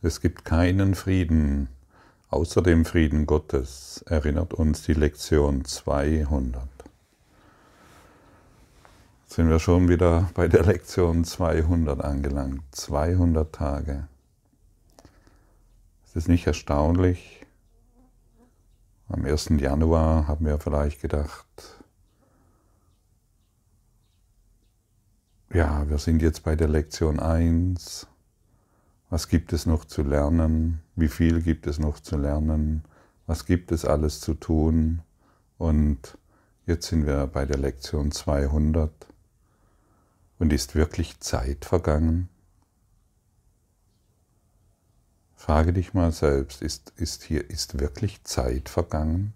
Es gibt keinen Frieden außer dem Frieden Gottes, erinnert uns die Lektion 200. Jetzt sind wir schon wieder bei der Lektion 200 angelangt. 200 Tage. Ist es nicht erstaunlich? Am 1. Januar haben wir vielleicht gedacht, ja, wir sind jetzt bei der Lektion 1. Was gibt es noch zu lernen? Wie viel gibt es noch zu lernen? Was gibt es alles zu tun? Und jetzt sind wir bei der Lektion 200. Und ist wirklich Zeit vergangen? Frage dich mal selbst, ist, ist hier, ist wirklich Zeit vergangen?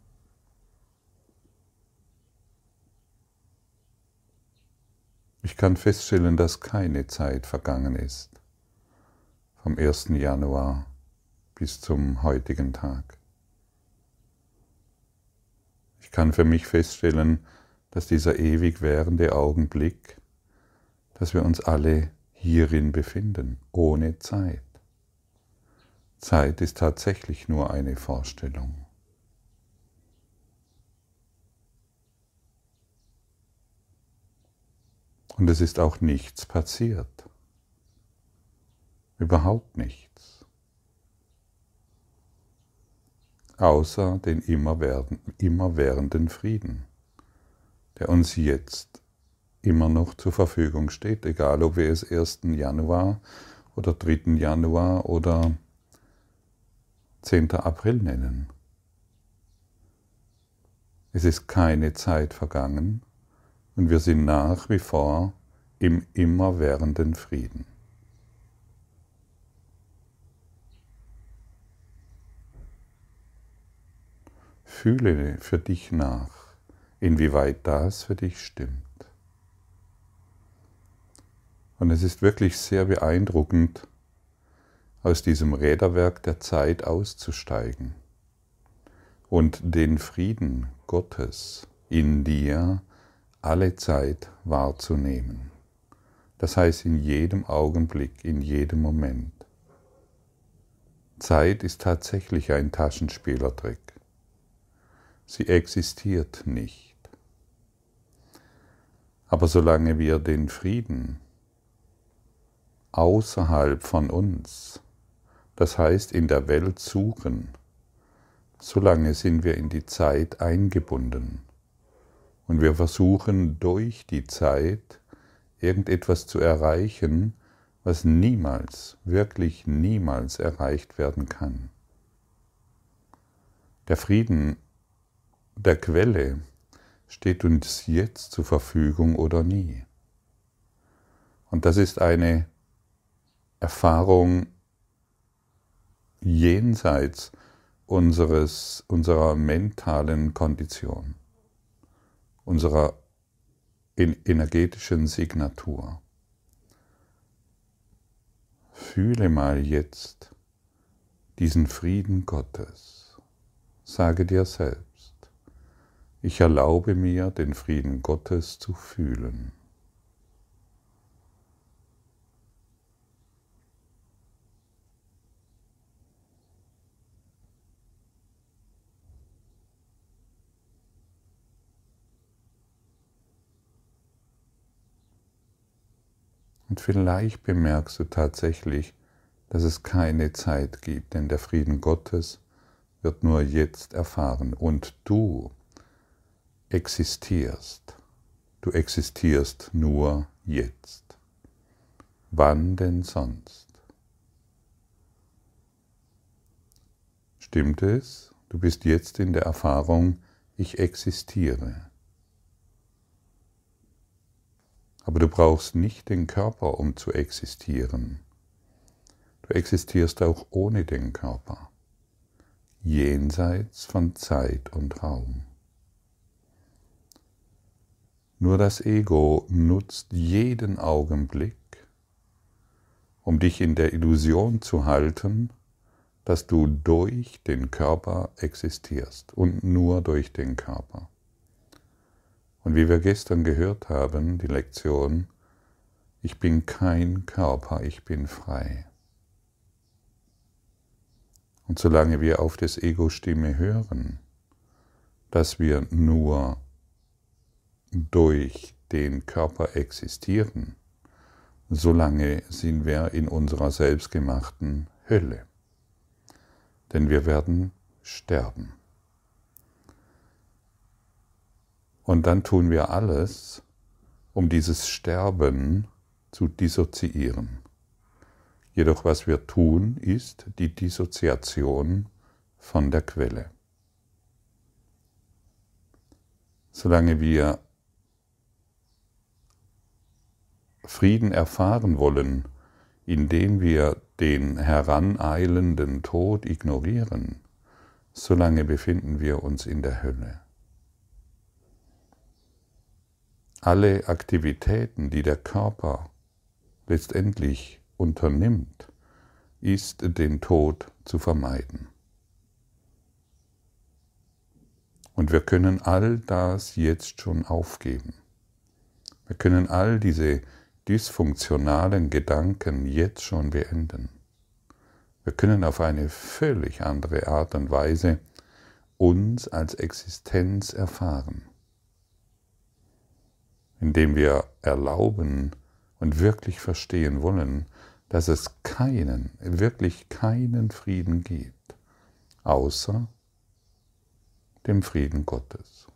Ich kann feststellen, dass keine Zeit vergangen ist vom 1. Januar bis zum heutigen Tag. Ich kann für mich feststellen, dass dieser ewig währende Augenblick, dass wir uns alle hierin befinden, ohne Zeit. Zeit ist tatsächlich nur eine Vorstellung. Und es ist auch nichts passiert. Überhaupt nichts. Außer den immerwährenden Frieden, der uns jetzt immer noch zur Verfügung steht, egal ob wir es 1. Januar oder 3. Januar oder 10. April nennen. Es ist keine Zeit vergangen und wir sind nach wie vor im immerwährenden Frieden. Fühle für dich nach, inwieweit das für dich stimmt. Und es ist wirklich sehr beeindruckend, aus diesem Räderwerk der Zeit auszusteigen und den Frieden Gottes in dir alle Zeit wahrzunehmen. Das heißt in jedem Augenblick, in jedem Moment. Zeit ist tatsächlich ein Taschenspielertrick. Sie existiert nicht. Aber solange wir den Frieden außerhalb von uns, das heißt in der Welt suchen, solange sind wir in die Zeit eingebunden. Und wir versuchen durch die Zeit irgendetwas zu erreichen, was niemals, wirklich niemals erreicht werden kann. Der Frieden der Quelle steht uns jetzt zur Verfügung oder nie. Und das ist eine Erfahrung jenseits unseres, unserer mentalen Kondition, unserer energetischen Signatur. Fühle mal jetzt diesen Frieden Gottes. Sage dir selbst, ich erlaube mir, den Frieden Gottes zu fühlen. Und vielleicht bemerkst du tatsächlich, dass es keine Zeit gibt, denn der Frieden Gottes wird nur jetzt erfahren. Und du existierst. Du existierst nur jetzt. Wann denn sonst? Stimmt es? Du bist jetzt in der Erfahrung, ich existiere. Aber du brauchst nicht den Körper, um zu existieren. Du existierst auch ohne den Körper, jenseits von Zeit und Raum. Nur das Ego nutzt jeden Augenblick, um dich in der Illusion zu halten, dass du durch den Körper existierst und nur durch den Körper. Und wie wir gestern gehört haben, die Lektion, ich bin kein Körper, ich bin frei. Und solange wir auf das Ego-Stimme hören, dass wir nur durch den Körper existieren, solange sind wir in unserer selbstgemachten Hölle. Denn wir werden sterben. Und dann tun wir alles, um dieses Sterben zu dissoziieren. Jedoch was wir tun, ist die Dissoziation von der Quelle. Solange wir Frieden erfahren wollen, indem wir den heraneilenden Tod ignorieren, solange befinden wir uns in der Hölle. Alle Aktivitäten, die der Körper letztendlich unternimmt, ist den Tod zu vermeiden. Und wir können all das jetzt schon aufgeben. Wir können all diese dysfunktionalen Gedanken jetzt schon beenden. Wir können auf eine völlig andere Art und Weise uns als Existenz erfahren, indem wir erlauben und wirklich verstehen wollen, dass es keinen, wirklich keinen Frieden gibt, außer dem Frieden Gottes.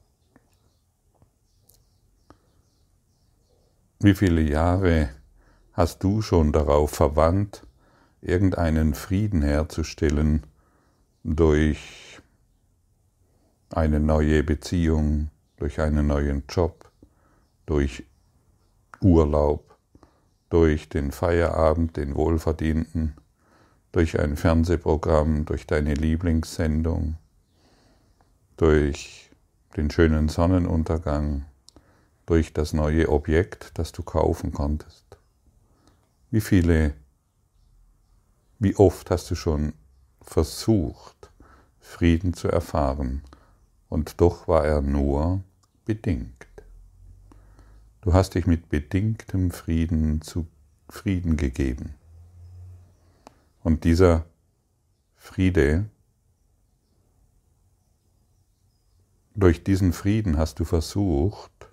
Wie viele Jahre hast du schon darauf verwandt, irgendeinen Frieden herzustellen durch eine neue Beziehung, durch einen neuen Job, durch Urlaub, durch den Feierabend, den wohlverdienten, durch ein Fernsehprogramm, durch deine Lieblingssendung, durch den schönen Sonnenuntergang, durch das neue Objekt, das du kaufen konntest? Wie viele, wie oft hast du schon versucht, Frieden zu erfahren, und doch war er nur bedingt. Du hast dich mit bedingtem Frieden zu Frieden gegeben. Und dieser Friede, durch diesen Frieden hast du versucht,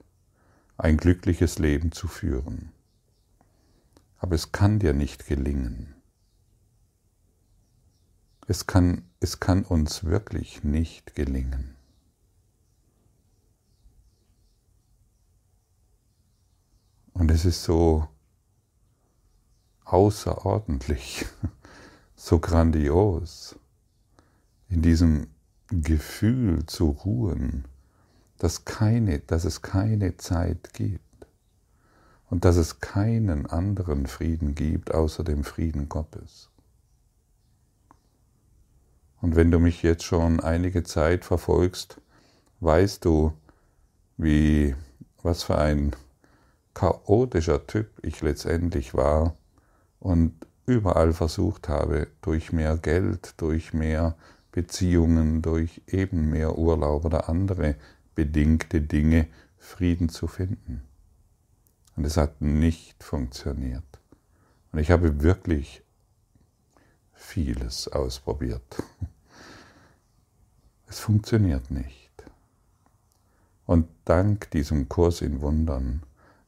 ein glückliches Leben zu führen. Aber es kann dir nicht gelingen. Es kann, es kann uns wirklich nicht gelingen. Und es ist so außerordentlich, so grandios, in diesem Gefühl zu ruhen, dass, keine, dass es keine Zeit gibt und dass es keinen anderen Frieden gibt außer dem Frieden Gottes. Und wenn du mich jetzt schon einige Zeit verfolgst, weißt du, wie, was für ein chaotischer Typ ich letztendlich war und überall versucht habe, durch mehr Geld, durch mehr Beziehungen, durch eben mehr Urlaub oder andere bedingte Dinge Frieden zu finden. Und es hat nicht funktioniert. Und ich habe wirklich vieles ausprobiert. Es funktioniert nicht. Und dank diesem Kurs in Wundern,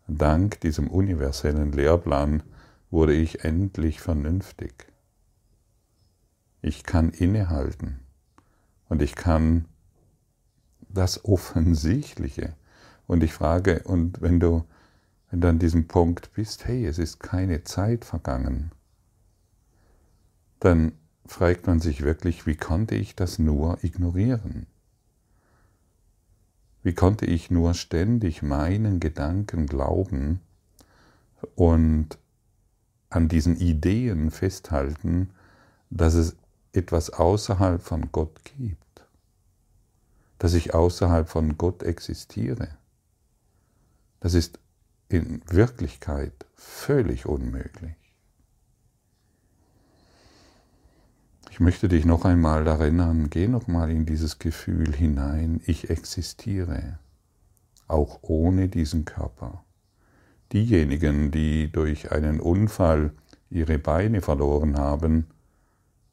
dank diesem universellen Lehrplan wurde ich endlich vernünftig. Ich kann innehalten und ich kann das Offensichtliche. Und ich frage, und wenn du, wenn du an diesem Punkt bist, hey, es ist keine Zeit vergangen, dann fragt man sich wirklich, wie konnte ich das nur ignorieren? Wie konnte ich nur ständig meinen Gedanken glauben und an diesen Ideen festhalten, dass es etwas außerhalb von Gott gibt? Dass ich außerhalb von Gott existiere. Das ist in Wirklichkeit völlig unmöglich. Ich möchte dich noch einmal erinnern, geh noch mal in dieses Gefühl hinein, ich existiere, auch ohne diesen Körper. Diejenigen, die durch einen Unfall ihre Beine verloren haben,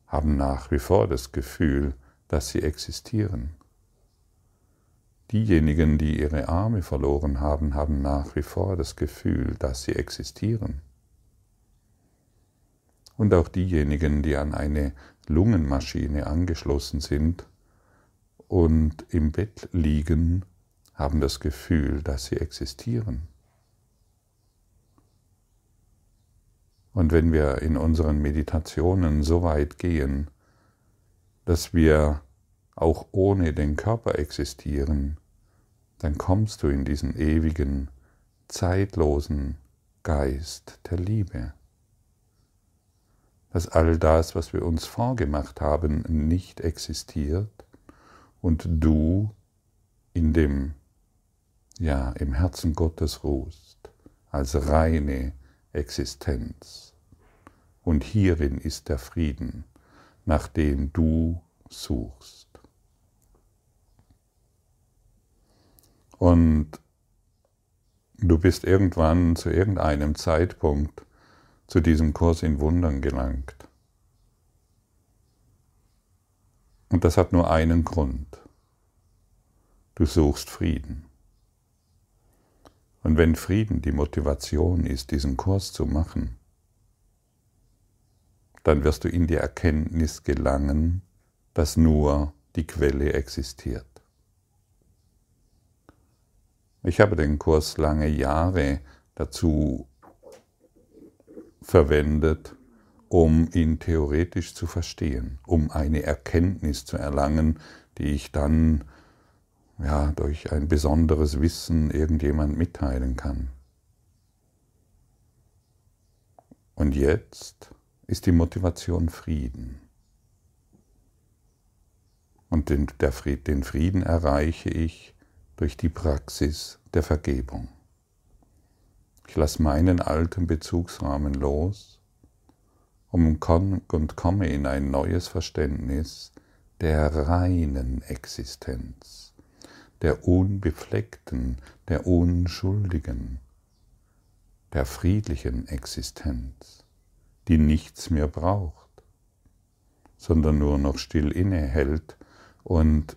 haben nach wie vor das Gefühl, dass sie existieren. Diejenigen, die ihre Arme verloren haben, haben nach wie vor das Gefühl, dass sie existieren. Und auch diejenigen, die an eine Lungenmaschine angeschlossen sind und im Bett liegen, haben das Gefühl, dass sie existieren. Und wenn wir in unseren Meditationen so weit gehen, dass wir auch ohne den Körper existieren, dann kommst du in diesen ewigen, zeitlosen Geist der Liebe. Dass all das, was wir uns vorgemacht haben, nicht existiert und du in dem, ja, im Herzen Gottes ruhst, als reine Existenz. Und hierin ist der Frieden, nach dem du suchst. Und du bist irgendwann zu irgendeinem Zeitpunkt zu diesem Kurs in Wundern gelangt. Und das hat nur einen Grund. Du suchst Frieden. Und wenn Frieden die Motivation ist, diesen Kurs zu machen, dann wirst du in die Erkenntnis gelangen, dass nur die Quelle existiert. Ich habe den Kurs lange Jahre dazu verwendet, um ihn theoretisch zu verstehen, um eine Erkenntnis zu erlangen, die ich dann ja, durch ein besonderes Wissen irgendjemand mitteilen kann. Und jetzt ist die Motivation Frieden. Und den, Fried, den Frieden erreiche ich durch die Praxis der Vergebung. Ich lasse meinen alten Bezugsrahmen los und komme in ein neues Verständnis der reinen Existenz, der unbefleckten, der unschuldigen, der friedlichen Existenz, die nichts mehr braucht, sondern nur noch still innehält und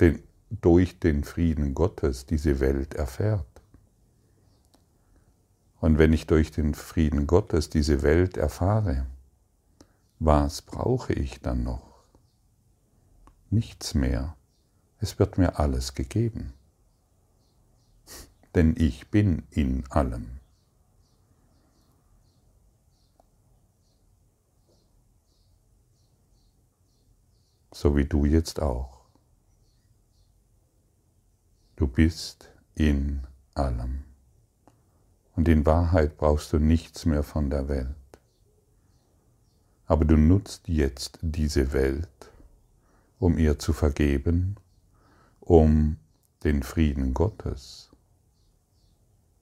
den, durch den Frieden Gottes diese Welt erfährt. Und wenn ich durch den Frieden Gottes diese Welt erfahre, was brauche ich dann noch? Nichts mehr. Es wird mir alles gegeben. Denn ich bin in allem. So wie du jetzt auch. Du bist in allem. Und in Wahrheit brauchst du nichts mehr von der Welt. Aber du nutzt jetzt diese Welt, um ihr zu vergeben, um den Frieden Gottes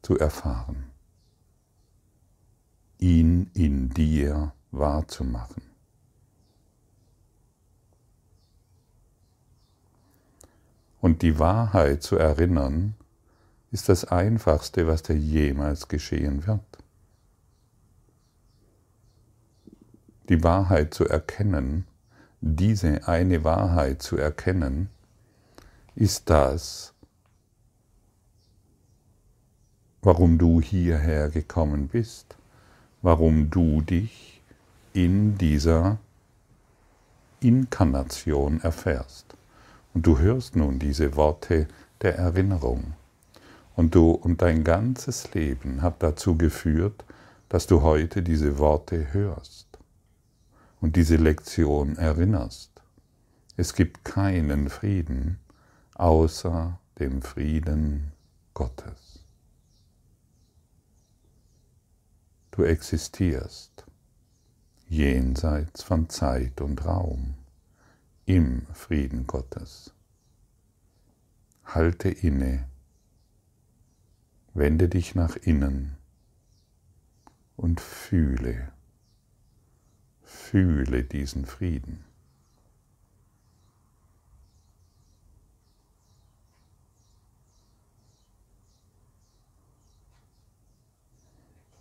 zu erfahren, ihn in dir wahrzumachen. Und die Wahrheit zu erinnern, ist das Einfachste, was dir jemals geschehen wird. Die Wahrheit zu erkennen, diese eine Wahrheit zu erkennen, ist das, warum du hierher gekommen bist, warum du dich in dieser Inkarnation erfährst. Und du hörst nun diese Worte der Erinnerung. Und du und dein ganzes Leben hat dazu geführt, dass du heute diese Worte hörst und diese Lektion erinnerst. Es gibt keinen Frieden außer dem Frieden Gottes. Du existierst jenseits von Zeit und Raum im Frieden Gottes. Halte inne, wende dich nach innen und fühle, fühle diesen Frieden.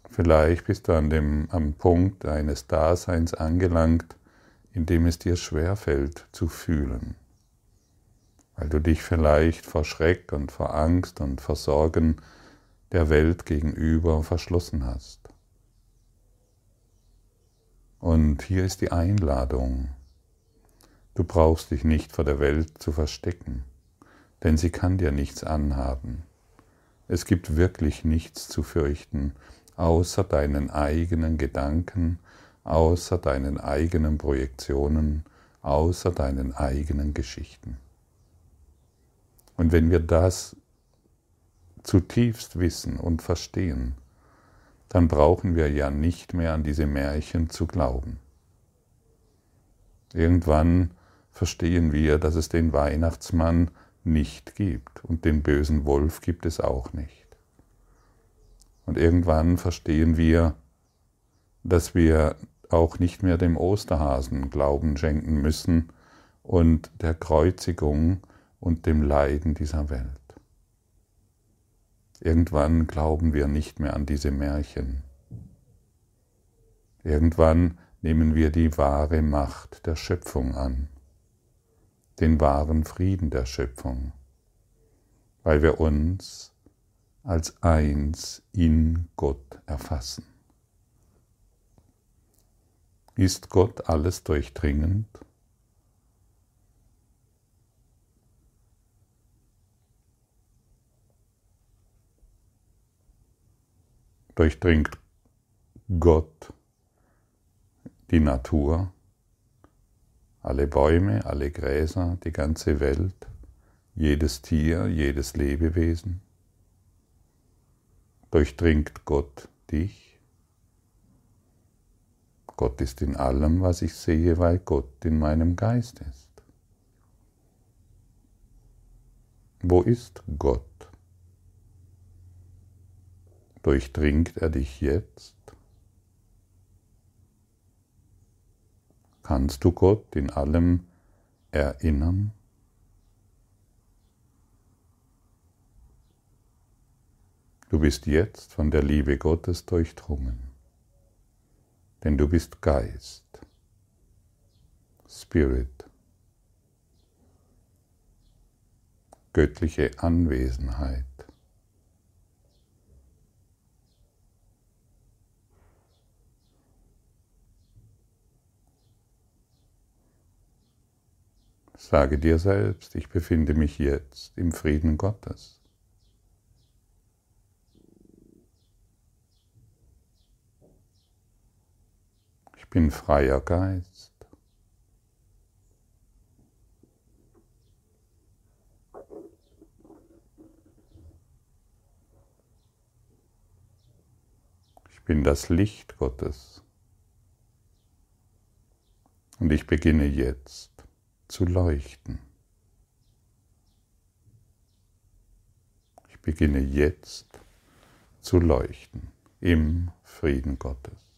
Vielleicht bist du an dem, am Punkt deines Daseins angelangt, in dem es dir schwerfällt zu fühlen, weil du dich vielleicht vor Schreck und vor Angst und vor Sorgen der Welt gegenüber verschlossen hast. Und hier ist die Einladung. Du brauchst dich nicht vor der Welt zu verstecken, denn sie kann dir nichts anhaben. Es gibt wirklich nichts zu fürchten, außer deinen eigenen Gedanken, außer deinen eigenen Projektionen, außer deinen eigenen Geschichten. Und wenn wir das zutiefst wissen und verstehen, dann brauchen wir ja nicht mehr an diese Märchen zu glauben. Irgendwann verstehen wir, dass es den Weihnachtsmann nicht gibt und den bösen Wolf gibt es auch nicht. Und irgendwann verstehen wir, dass wir auch nicht mehr dem Osterhasen Glauben schenken müssen und der Kreuzigung und dem Leiden dieser Welt. Irgendwann glauben wir nicht mehr an diese Märchen. Irgendwann nehmen wir die wahre Macht der Schöpfung an, den wahren Frieden der Schöpfung, weil wir uns als eins in Gott erfassen. Ist Gott alles durchdringend? Durchdringt Gott die Natur, alle Bäume, alle Gräser, die ganze Welt, jedes Tier, jedes Lebewesen? Durchdringt Gott dich? Gott ist in allem, was ich sehe, weil Gott in meinem Geist ist. Wo ist Gott? Durchdringt er dich jetzt? Kannst du Gott in allem erinnern? Du bist jetzt von der Liebe Gottes durchdrungen denn du bist Geist, Spirit, göttliche Anwesenheit. Sage dir selbst, ich befinde mich jetzt im Frieden Gottes. Bin freier Geist. Ich bin das Licht Gottes. Und ich beginne jetzt zu leuchten. Ich beginne jetzt zu leuchten im Frieden Gottes.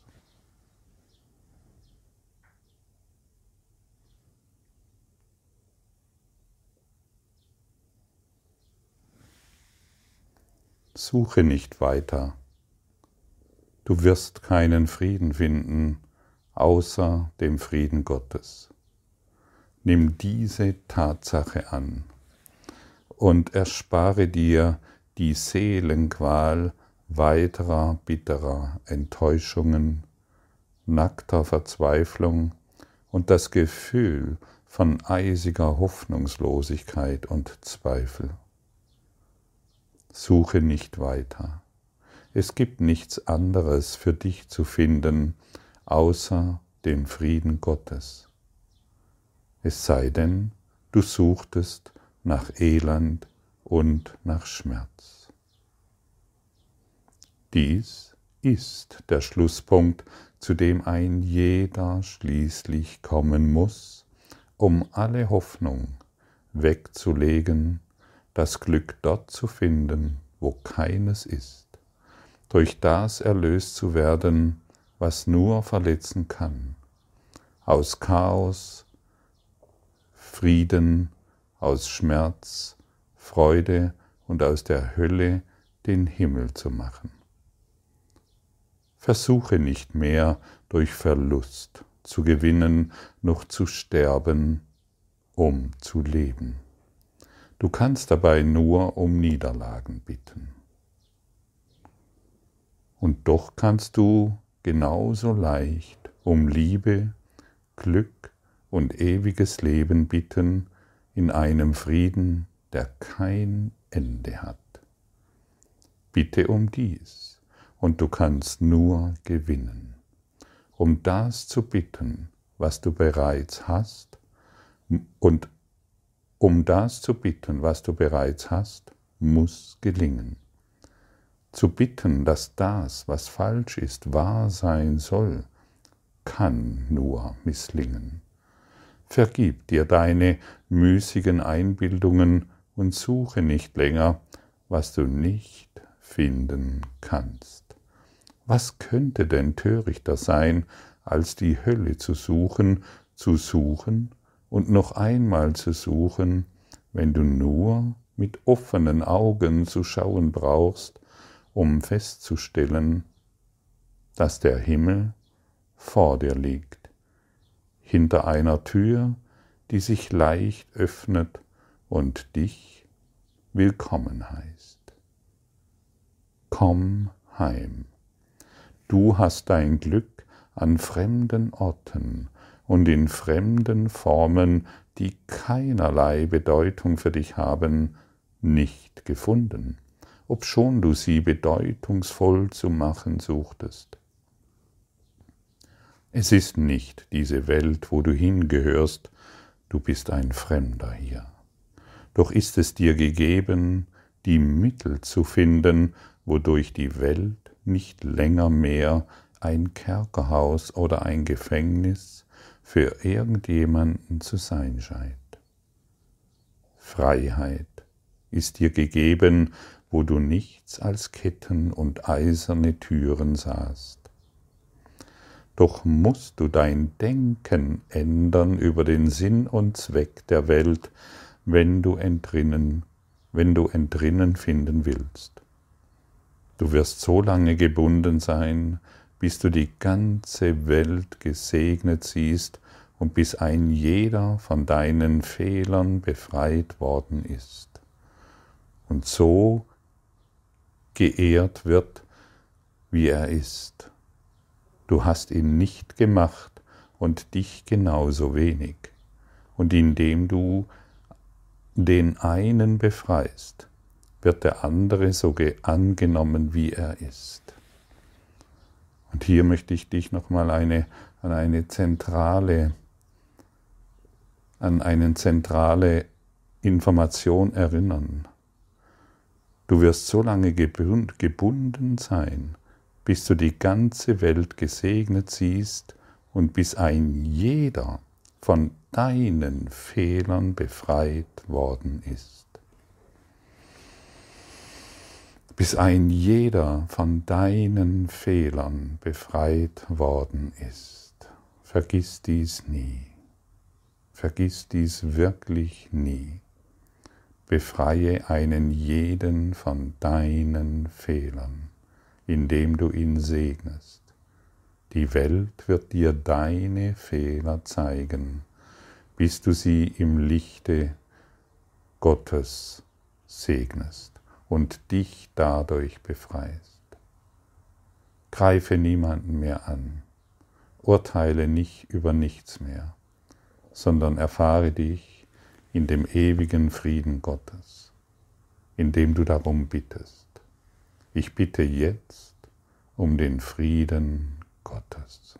Suche nicht weiter. Du wirst keinen Frieden finden außer dem Frieden Gottes. Nimm diese Tatsache an und erspare dir die Seelenqual weiterer bitterer Enttäuschungen, nackter Verzweiflung und das Gefühl von eisiger Hoffnungslosigkeit und Zweifel. Suche nicht weiter. Es gibt nichts anderes für dich zu finden, außer dem Frieden Gottes. Es sei denn, du suchtest nach Elend und nach Schmerz. Dies ist der Schlusspunkt, zu dem ein jeder schließlich kommen muss, um alle Hoffnung wegzulegen das Glück dort zu finden, wo keines ist, durch das erlöst zu werden, was nur verletzen kann, aus Chaos, Frieden, aus Schmerz, Freude und aus der Hölle den Himmel zu machen. Versuche nicht mehr durch Verlust, zu gewinnen noch zu sterben, um zu leben. Du kannst dabei nur um Niederlagen bitten. Und doch kannst du genauso leicht um Liebe, Glück und ewiges Leben bitten in einem Frieden, der kein Ende hat. Bitte um dies, und du kannst nur gewinnen. Um das zu bitten, was du bereits hast, und um das zu bitten, was du bereits hast, muss gelingen. Zu bitten, dass das, was falsch ist, wahr sein soll, kann nur misslingen. Vergib dir deine müßigen Einbildungen und suche nicht länger, was du nicht finden kannst. Was könnte denn törichter sein, als die Hölle zu suchen, zu suchen und noch einmal zu suchen, wenn du nur mit offenen Augen zu schauen brauchst, um festzustellen, dass der Himmel vor dir liegt, hinter einer Tür, die sich leicht öffnet und dich willkommen heißt. Komm heim. Du hast dein Glück an fremden Orten und in fremden Formen, die keinerlei Bedeutung für dich haben, nicht gefunden, obschon du sie bedeutungsvoll zu machen suchtest. Es ist nicht diese Welt, wo du hingehörst, du bist ein Fremder hier. Doch ist es dir gegeben, die Mittel zu finden, wodurch die Welt nicht länger mehr ein Kerkerhaus oder ein Gefängnis für irgendjemanden zu sein scheint. Freiheit ist dir gegeben, wo du nichts als Ketten und eiserne Türen sahst. Doch musst du dein Denken ändern über den Sinn und Zweck der Welt, wenn du entrinnen, wenn du entrinnen finden willst. Du wirst so lange gebunden sein, bis du die ganze Welt gesegnet siehst und bis ein jeder von deinen Fehlern befreit worden ist. Und so geehrt wird, wie er ist du hast ihn nicht gemacht und dich genauso wenig. Und indem du den einen befreist, wird der andere so angenommen, wie er ist. Und hier möchte ich dich nochmal eine, an eine zentrale, an eine zentrale Information erinnern. Du wirst so lange gebunden sein, bis du die ganze Welt gesegnet siehst und bis ein jeder von deinen Fehlern befreit worden ist. Bis ein jeder von deinen Fehlern befreit worden ist. Vergiss dies nie. Vergiss dies wirklich nie. Befreie einen jeden von deinen Fehlern indem du ihn segnest. Die Welt wird dir deine Fehler zeigen, bis du sie im Lichte Gottes segnest und dich dadurch befreist. Greife niemanden mehr an, urteile nicht über nichts mehr, sondern erfahre dich in dem ewigen Frieden Gottes, indem du darum bittest. Ich bitte jetzt um den Frieden Gottes.